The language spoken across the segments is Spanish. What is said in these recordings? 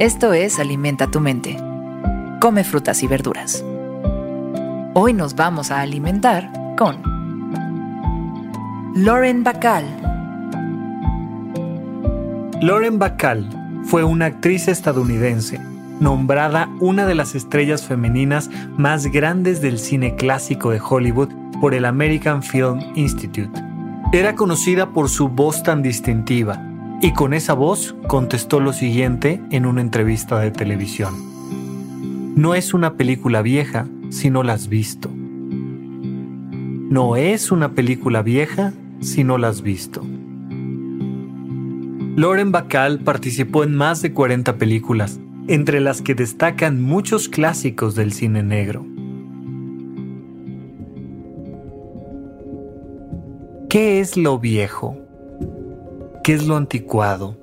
Esto es Alimenta tu mente. Come frutas y verduras. Hoy nos vamos a alimentar con Lauren Bacall. Lauren Bacall fue una actriz estadounidense, nombrada una de las estrellas femeninas más grandes del cine clásico de Hollywood por el American Film Institute. Era conocida por su voz tan distintiva, y con esa voz contestó lo siguiente en una entrevista de televisión. No es una película vieja si no la has visto. No es una película vieja si no la has visto. Lauren Bacall participó en más de 40 películas, entre las que destacan muchos clásicos del cine negro. ¿Qué es lo viejo? Qué es lo anticuado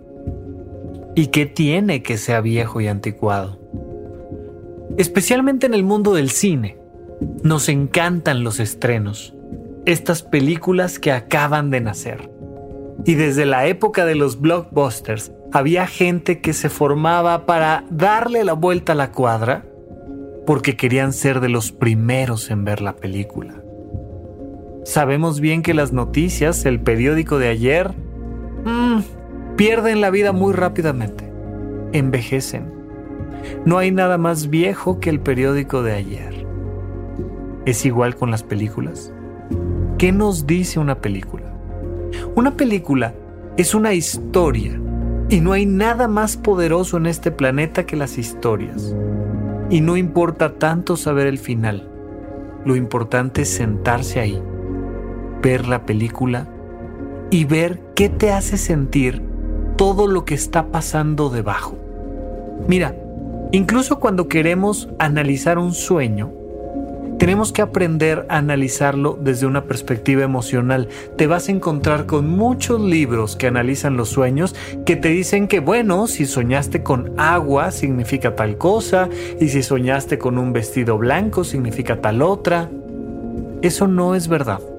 y qué tiene que sea viejo y anticuado. Especialmente en el mundo del cine, nos encantan los estrenos, estas películas que acaban de nacer. Y desde la época de los blockbusters, había gente que se formaba para darle la vuelta a la cuadra porque querían ser de los primeros en ver la película. Sabemos bien que las noticias, el periódico de ayer, Mm, pierden la vida muy rápidamente. Envejecen. No hay nada más viejo que el periódico de ayer. Es igual con las películas. ¿Qué nos dice una película? Una película es una historia y no hay nada más poderoso en este planeta que las historias. Y no importa tanto saber el final. Lo importante es sentarse ahí, ver la película y ver qué te hace sentir todo lo que está pasando debajo. Mira, incluso cuando queremos analizar un sueño, tenemos que aprender a analizarlo desde una perspectiva emocional. Te vas a encontrar con muchos libros que analizan los sueños que te dicen que, bueno, si soñaste con agua significa tal cosa y si soñaste con un vestido blanco significa tal otra. Eso no es verdad.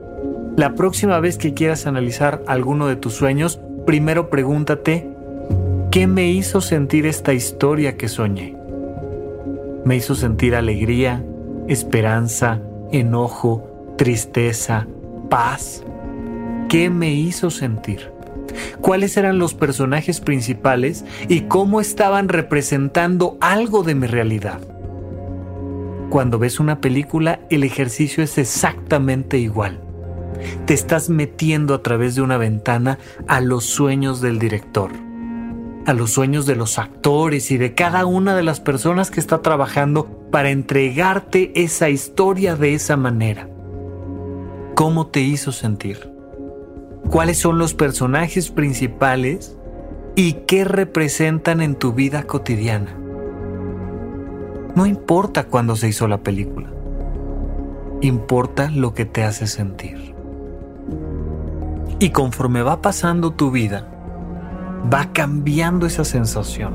La próxima vez que quieras analizar alguno de tus sueños, primero pregúntate, ¿qué me hizo sentir esta historia que soñé? ¿Me hizo sentir alegría, esperanza, enojo, tristeza, paz? ¿Qué me hizo sentir? ¿Cuáles eran los personajes principales y cómo estaban representando algo de mi realidad? Cuando ves una película, el ejercicio es exactamente igual te estás metiendo a través de una ventana a los sueños del director, a los sueños de los actores y de cada una de las personas que está trabajando para entregarte esa historia de esa manera. ¿Cómo te hizo sentir? ¿Cuáles son los personajes principales y qué representan en tu vida cotidiana? No importa cuándo se hizo la película, importa lo que te hace sentir. Y conforme va pasando tu vida, va cambiando esa sensación.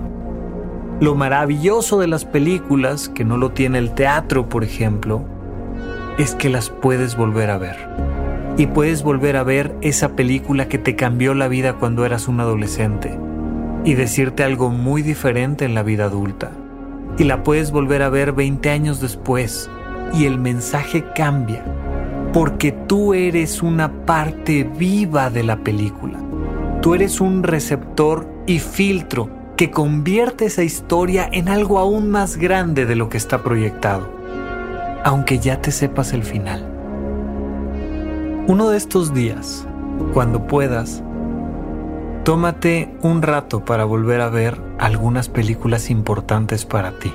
Lo maravilloso de las películas, que no lo tiene el teatro, por ejemplo, es que las puedes volver a ver. Y puedes volver a ver esa película que te cambió la vida cuando eras un adolescente y decirte algo muy diferente en la vida adulta. Y la puedes volver a ver 20 años después y el mensaje cambia porque tú eres una parte viva de la película. Tú eres un receptor y filtro que convierte esa historia en algo aún más grande de lo que está proyectado, aunque ya te sepas el final. Uno de estos días, cuando puedas, tómate un rato para volver a ver algunas películas importantes para ti.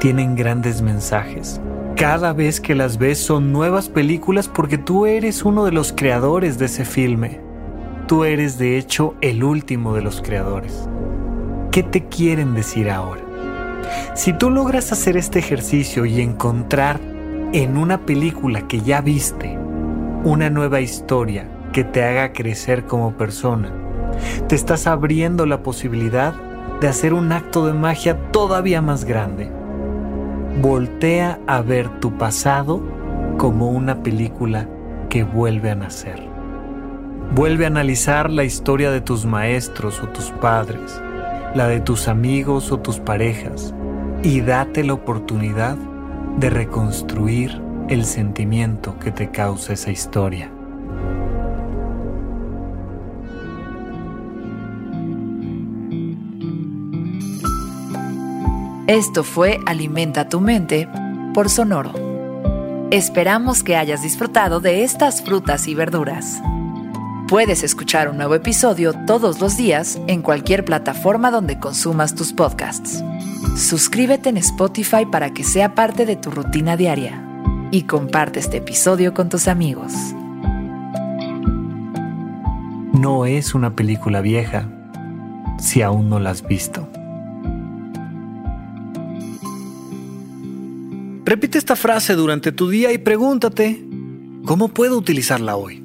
Tienen grandes mensajes cada vez que las ves son nuevas películas porque tú eres uno de los creadores de ese filme. Tú eres de hecho el último de los creadores. ¿Qué te quieren decir ahora? Si tú logras hacer este ejercicio y encontrar en una película que ya viste una nueva historia que te haga crecer como persona, te estás abriendo la posibilidad de hacer un acto de magia todavía más grande voltea a ver tu pasado como una película que vuelve a nacer. Vuelve a analizar la historia de tus maestros o tus padres. la de tus amigos o tus parejas y date la oportunidad de reconstruir el sentimiento que te causa esa historia. Esto fue Alimenta tu mente por Sonoro. Esperamos que hayas disfrutado de estas frutas y verduras. Puedes escuchar un nuevo episodio todos los días en cualquier plataforma donde consumas tus podcasts. Suscríbete en Spotify para que sea parte de tu rutina diaria y comparte este episodio con tus amigos. No es una película vieja si aún no la has visto. Repite esta frase durante tu día y pregúntate, ¿cómo puedo utilizarla hoy?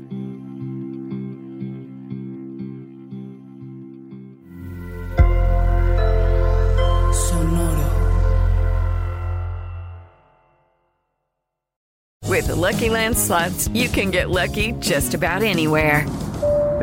Sonoro. With the Lucky Land slots, you can get lucky just about anywhere.